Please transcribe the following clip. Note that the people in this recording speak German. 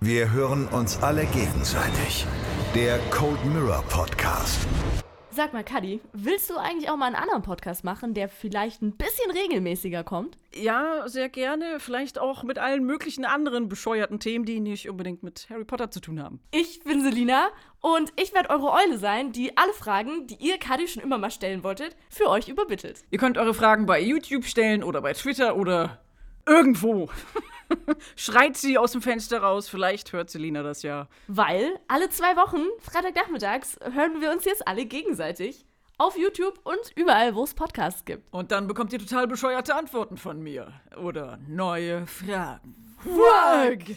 Wir hören uns alle gegenseitig. Der Cold Mirror Podcast. Sag mal, Cuddy, willst du eigentlich auch mal einen anderen Podcast machen, der vielleicht ein bisschen regelmäßiger kommt? Ja, sehr gerne. Vielleicht auch mit allen möglichen anderen bescheuerten Themen, die nicht unbedingt mit Harry Potter zu tun haben. Ich bin Selina und ich werde eure Eule sein, die alle Fragen, die ihr Cuddy schon immer mal stellen wolltet, für euch übermittelt. Ihr könnt eure Fragen bei YouTube stellen oder bei Twitter oder irgendwo. Schreit sie aus dem Fenster raus, vielleicht hört Selina das ja. Weil alle zwei Wochen, Freitagnachmittags, hören wir uns jetzt alle gegenseitig. Auf YouTube und überall, wo es Podcasts gibt. Und dann bekommt ihr total bescheuerte Antworten von mir. Oder neue Fragen. Fuck!